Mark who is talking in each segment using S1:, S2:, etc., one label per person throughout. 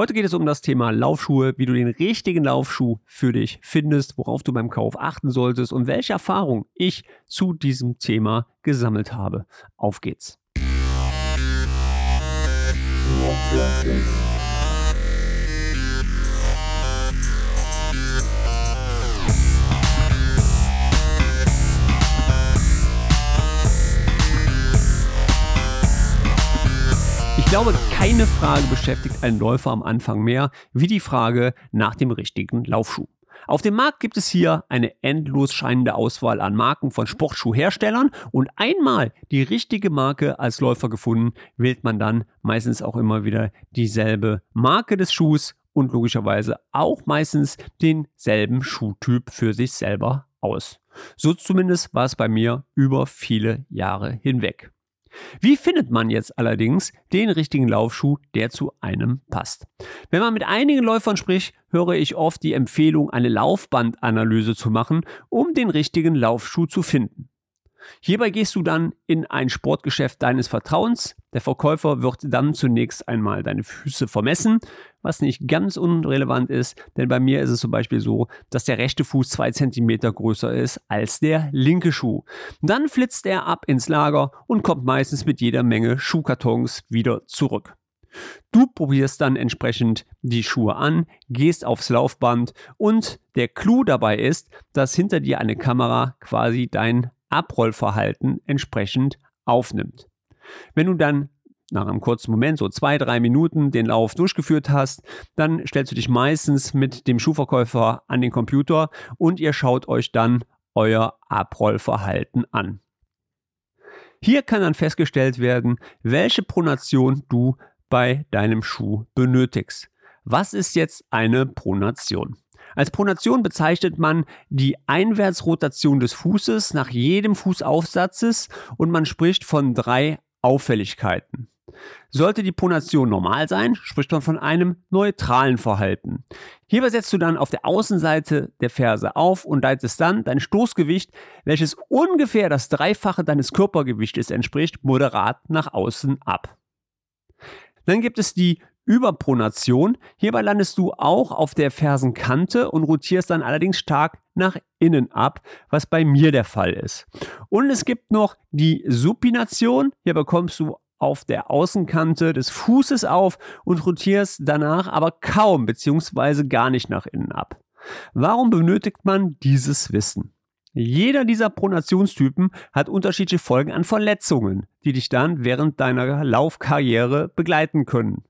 S1: Heute geht es um das Thema Laufschuhe, wie du den richtigen Laufschuh für dich findest, worauf du beim Kauf achten solltest und welche Erfahrung ich zu diesem Thema gesammelt habe. Auf geht's. Ich glaube, keine Frage beschäftigt einen Läufer am Anfang mehr wie die Frage nach dem richtigen Laufschuh. Auf dem Markt gibt es hier eine endlos scheinende Auswahl an Marken von Sportschuhherstellern und einmal die richtige Marke als Läufer gefunden, wählt man dann meistens auch immer wieder dieselbe Marke des Schuhs und logischerweise auch meistens denselben Schuhtyp für sich selber aus. So zumindest war es bei mir über viele Jahre hinweg. Wie findet man jetzt allerdings den richtigen Laufschuh, der zu einem passt? Wenn man mit einigen Läufern spricht, höre ich oft die Empfehlung, eine Laufbandanalyse zu machen, um den richtigen Laufschuh zu finden. Hierbei gehst du dann in ein Sportgeschäft deines Vertrauens. Der Verkäufer wird dann zunächst einmal deine Füße vermessen, was nicht ganz unrelevant ist, denn bei mir ist es zum Beispiel so, dass der rechte Fuß zwei Zentimeter größer ist als der linke Schuh. Dann flitzt er ab ins Lager und kommt meistens mit jeder Menge Schuhkartons wieder zurück. Du probierst dann entsprechend die Schuhe an, gehst aufs Laufband und der Clou dabei ist, dass hinter dir eine Kamera quasi dein Abrollverhalten entsprechend aufnimmt. Wenn du dann nach einem kurzen Moment, so zwei, drei Minuten, den Lauf durchgeführt hast, dann stellst du dich meistens mit dem Schuhverkäufer an den Computer und ihr schaut euch dann euer Abrollverhalten an. Hier kann dann festgestellt werden, welche Pronation du bei deinem Schuh benötigst. Was ist jetzt eine Pronation? Als Pronation bezeichnet man die Einwärtsrotation des Fußes nach jedem Fußaufsatzes und man spricht von drei Auffälligkeiten. Sollte die Pronation normal sein, spricht man von einem neutralen Verhalten. Hierbei setzt du dann auf der Außenseite der Ferse auf und leitest dann dein Stoßgewicht, welches ungefähr das Dreifache deines Körpergewichtes entspricht, moderat nach außen ab. Dann gibt es die Überpronation. Hierbei landest du auch auf der Fersenkante und rotierst dann allerdings stark nach innen ab, was bei mir der Fall ist. Und es gibt noch die Supination. Hier bekommst du auf der Außenkante des Fußes auf und rotierst danach aber kaum bzw. gar nicht nach innen ab. Warum benötigt man dieses Wissen? Jeder dieser Pronationstypen hat unterschiedliche Folgen an Verletzungen, die dich dann während deiner Laufkarriere begleiten können.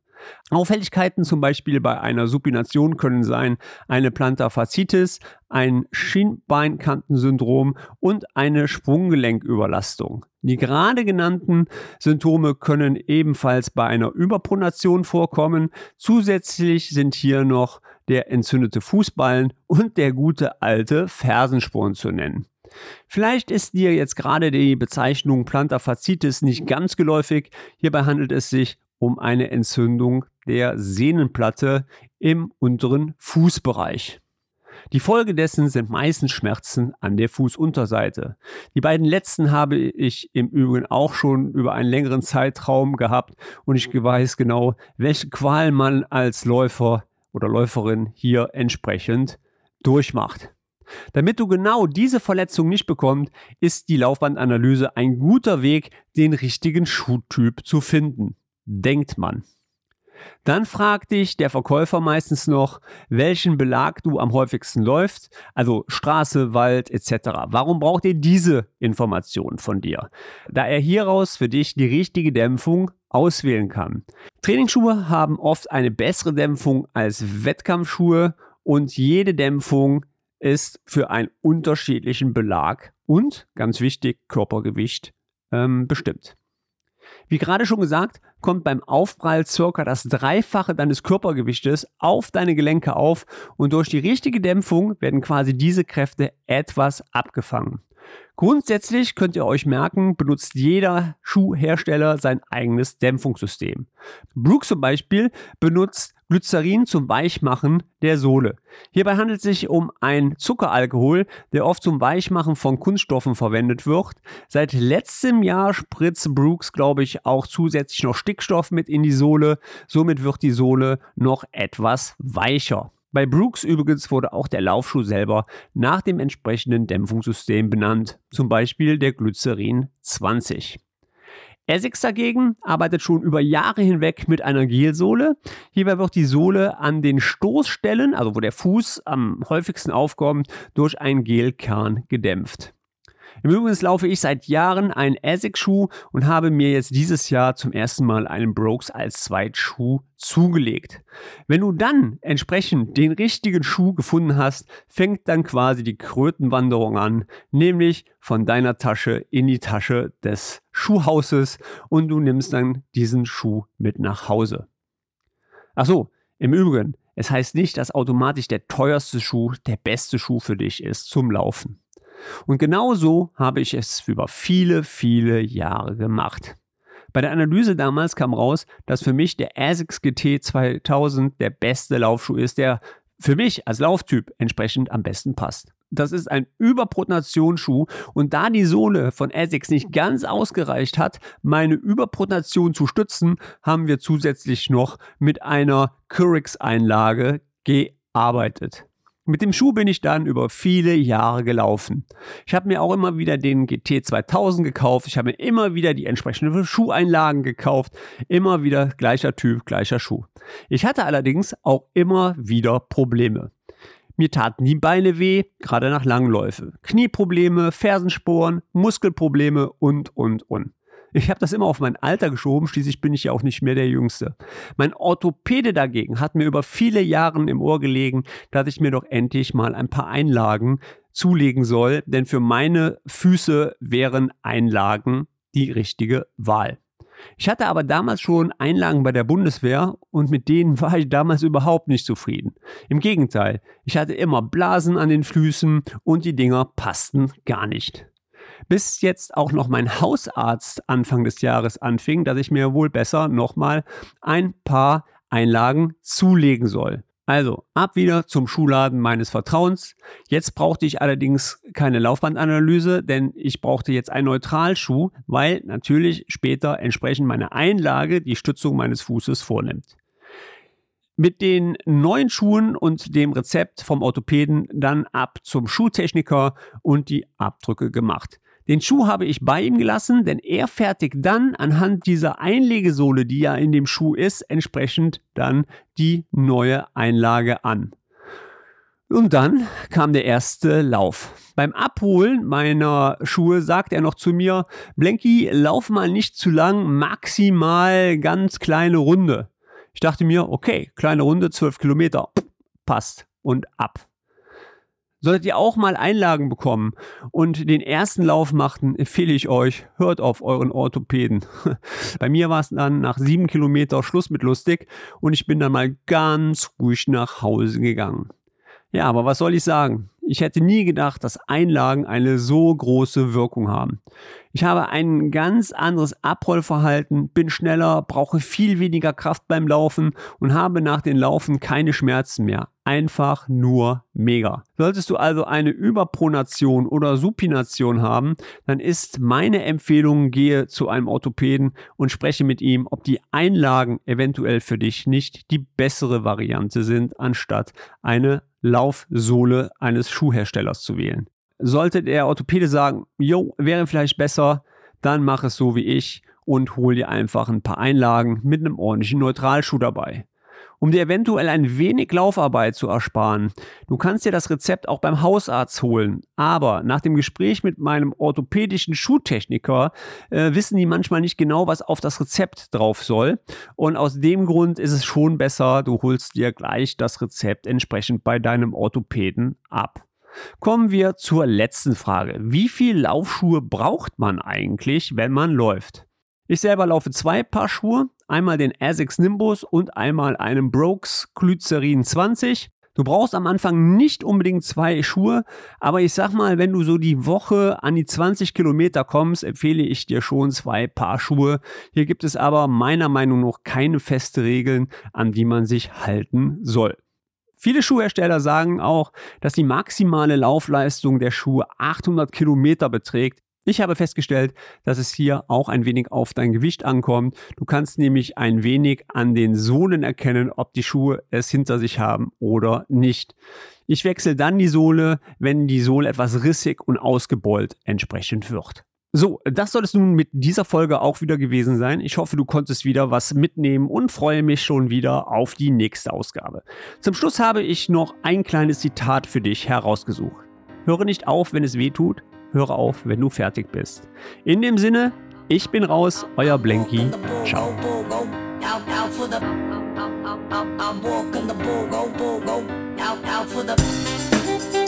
S1: Auffälligkeiten zum Beispiel bei einer Supination können sein eine Plantarfaszitis, ein Schienbeinkantensyndrom und eine Sprunggelenküberlastung. Die gerade genannten Symptome können ebenfalls bei einer Überpronation vorkommen. Zusätzlich sind hier noch der entzündete Fußballen und der gute alte Fersensporn zu nennen. Vielleicht ist dir jetzt gerade die Bezeichnung Plantarfaszitis nicht ganz geläufig. Hierbei handelt es sich um eine Entzündung der Sehnenplatte im unteren Fußbereich. Die Folge dessen sind meistens Schmerzen an der Fußunterseite. Die beiden letzten habe ich im Übrigen auch schon über einen längeren Zeitraum gehabt und ich weiß genau, welche Qual man als Läufer oder Läuferin hier entsprechend durchmacht. Damit du genau diese Verletzung nicht bekommst, ist die Laufbandanalyse ein guter Weg, den richtigen Schuhtyp zu finden denkt man. Dann fragt dich der Verkäufer meistens noch, welchen Belag du am häufigsten läufst, also Straße, Wald etc. Warum braucht er diese Information von dir? Da er hieraus für dich die richtige Dämpfung auswählen kann. Trainingsschuhe haben oft eine bessere Dämpfung als Wettkampfschuhe und jede Dämpfung ist für einen unterschiedlichen Belag und, ganz wichtig, Körpergewicht ähm, bestimmt. Wie gerade schon gesagt, kommt beim Aufprall circa das Dreifache deines Körpergewichtes auf deine Gelenke auf und durch die richtige Dämpfung werden quasi diese Kräfte etwas abgefangen. Grundsätzlich könnt ihr euch merken, benutzt jeder Schuhhersteller sein eigenes Dämpfungssystem. Brooks zum Beispiel benutzt Glycerin zum Weichmachen der Sohle. Hierbei handelt es sich um ein Zuckeralkohol, der oft zum Weichmachen von Kunststoffen verwendet wird. Seit letztem Jahr spritzt Brooks, glaube ich, auch zusätzlich noch Stickstoff mit in die Sohle. Somit wird die Sohle noch etwas weicher. Bei Brooks übrigens wurde auch der Laufschuh selber nach dem entsprechenden Dämpfungssystem benannt, zum Beispiel der Glycerin 20. Essex dagegen arbeitet schon über Jahre hinweg mit einer Gelsohle. Hierbei wird die Sohle an den Stoßstellen, also wo der Fuß am häufigsten aufkommt, durch einen Gelkern gedämpft. Im Übrigen laufe ich seit Jahren einen Essex-Schuh und habe mir jetzt dieses Jahr zum ersten Mal einen Brooks als Zweitschuh zugelegt. Wenn du dann entsprechend den richtigen Schuh gefunden hast, fängt dann quasi die Krötenwanderung an, nämlich von deiner Tasche in die Tasche des Schuhhauses und du nimmst dann diesen Schuh mit nach Hause. Ach so, im Übrigen, es heißt nicht, dass automatisch der teuerste Schuh der beste Schuh für dich ist zum Laufen. Und genau so habe ich es über viele, viele Jahre gemacht. Bei der Analyse damals kam raus, dass für mich der ASICS GT 2000 der beste Laufschuh ist, der für mich als Lauftyp entsprechend am besten passt. Das ist ein Überprotonationsschuh und da die Sohle von ASICS nicht ganz ausgereicht hat, meine Überprotonation zu stützen, haben wir zusätzlich noch mit einer Curix-Einlage gearbeitet. Mit dem Schuh bin ich dann über viele Jahre gelaufen. Ich habe mir auch immer wieder den GT 2000 gekauft. Ich habe mir immer wieder die entsprechenden Schuheinlagen gekauft. Immer wieder gleicher Typ, gleicher Schuh. Ich hatte allerdings auch immer wieder Probleme. Mir taten die Beine weh, gerade nach Langläufe. Knieprobleme, Fersensporen, Muskelprobleme und, und, und. Ich habe das immer auf mein Alter geschoben, schließlich bin ich ja auch nicht mehr der Jüngste. Mein Orthopäde dagegen hat mir über viele Jahre im Ohr gelegen, dass ich mir doch endlich mal ein paar Einlagen zulegen soll, denn für meine Füße wären Einlagen die richtige Wahl. Ich hatte aber damals schon Einlagen bei der Bundeswehr und mit denen war ich damals überhaupt nicht zufrieden. Im Gegenteil, ich hatte immer Blasen an den Füßen und die Dinger passten gar nicht bis jetzt auch noch mein Hausarzt Anfang des Jahres anfing, dass ich mir wohl besser nochmal ein paar Einlagen zulegen soll. Also ab wieder zum Schuhladen meines Vertrauens. Jetzt brauchte ich allerdings keine Laufbandanalyse, denn ich brauchte jetzt einen Neutralschuh, weil natürlich später entsprechend meine Einlage die Stützung meines Fußes vornimmt. Mit den neuen Schuhen und dem Rezept vom Orthopäden dann ab zum Schuhtechniker und die Abdrücke gemacht. Den Schuh habe ich bei ihm gelassen, denn er fertigt dann anhand dieser Einlegesohle, die ja in dem Schuh ist, entsprechend dann die neue Einlage an. Und dann kam der erste Lauf. Beim Abholen meiner Schuhe sagt er noch zu mir, Blenky, lauf mal nicht zu lang, maximal ganz kleine Runde. Ich dachte mir, okay, kleine Runde, 12 Kilometer, passt und ab. Solltet ihr auch mal Einlagen bekommen und den ersten Lauf machten, empfehle ich euch, hört auf euren Orthopäden. Bei mir war es dann nach sieben Kilometer Schluss mit lustig und ich bin dann mal ganz ruhig nach Hause gegangen. Ja, aber was soll ich sagen? Ich hätte nie gedacht, dass Einlagen eine so große Wirkung haben. Ich habe ein ganz anderes Abrollverhalten, bin schneller, brauche viel weniger Kraft beim Laufen und habe nach den Laufen keine Schmerzen mehr. Einfach nur mega. Solltest du also eine Überpronation oder Supination haben, dann ist meine Empfehlung, gehe zu einem Orthopäden und spreche mit ihm, ob die Einlagen eventuell für dich nicht die bessere Variante sind, anstatt eine Laufsohle eines Schuhherstellers zu wählen. Sollte der Orthopäde sagen, jo, wäre vielleicht besser, dann mach es so wie ich und hol dir einfach ein paar Einlagen mit einem ordentlichen Neutralschuh dabei. Um dir eventuell ein wenig Laufarbeit zu ersparen, du kannst dir das Rezept auch beim Hausarzt holen. Aber nach dem Gespräch mit meinem orthopädischen Schuhtechniker äh, wissen die manchmal nicht genau, was auf das Rezept drauf soll. Und aus dem Grund ist es schon besser, du holst dir gleich das Rezept entsprechend bei deinem Orthopäden ab. Kommen wir zur letzten Frage. Wie viel Laufschuhe braucht man eigentlich, wenn man läuft? Ich selber laufe zwei Paar Schuhe, einmal den Asics Nimbus und einmal einen Brooks Glycerin 20. Du brauchst am Anfang nicht unbedingt zwei Schuhe, aber ich sag mal, wenn du so die Woche an die 20 Kilometer kommst, empfehle ich dir schon zwei Paar Schuhe. Hier gibt es aber meiner Meinung nach keine feste Regeln, an die man sich halten soll. Viele Schuhhersteller sagen auch, dass die maximale Laufleistung der Schuhe 800 Kilometer beträgt. Ich habe festgestellt, dass es hier auch ein wenig auf dein Gewicht ankommt. Du kannst nämlich ein wenig an den Sohlen erkennen, ob die Schuhe es hinter sich haben oder nicht. Ich wechsle dann die Sohle, wenn die Sohle etwas rissig und ausgebeult entsprechend wird. So, das soll es nun mit dieser Folge auch wieder gewesen sein. Ich hoffe, du konntest wieder was mitnehmen und freue mich schon wieder auf die nächste Ausgabe. Zum Schluss habe ich noch ein kleines Zitat für dich herausgesucht. Höre nicht auf, wenn es weh tut, höre auf, wenn du fertig bist. In dem Sinne, ich bin raus, euer Blanky. Ciao. Out, out for the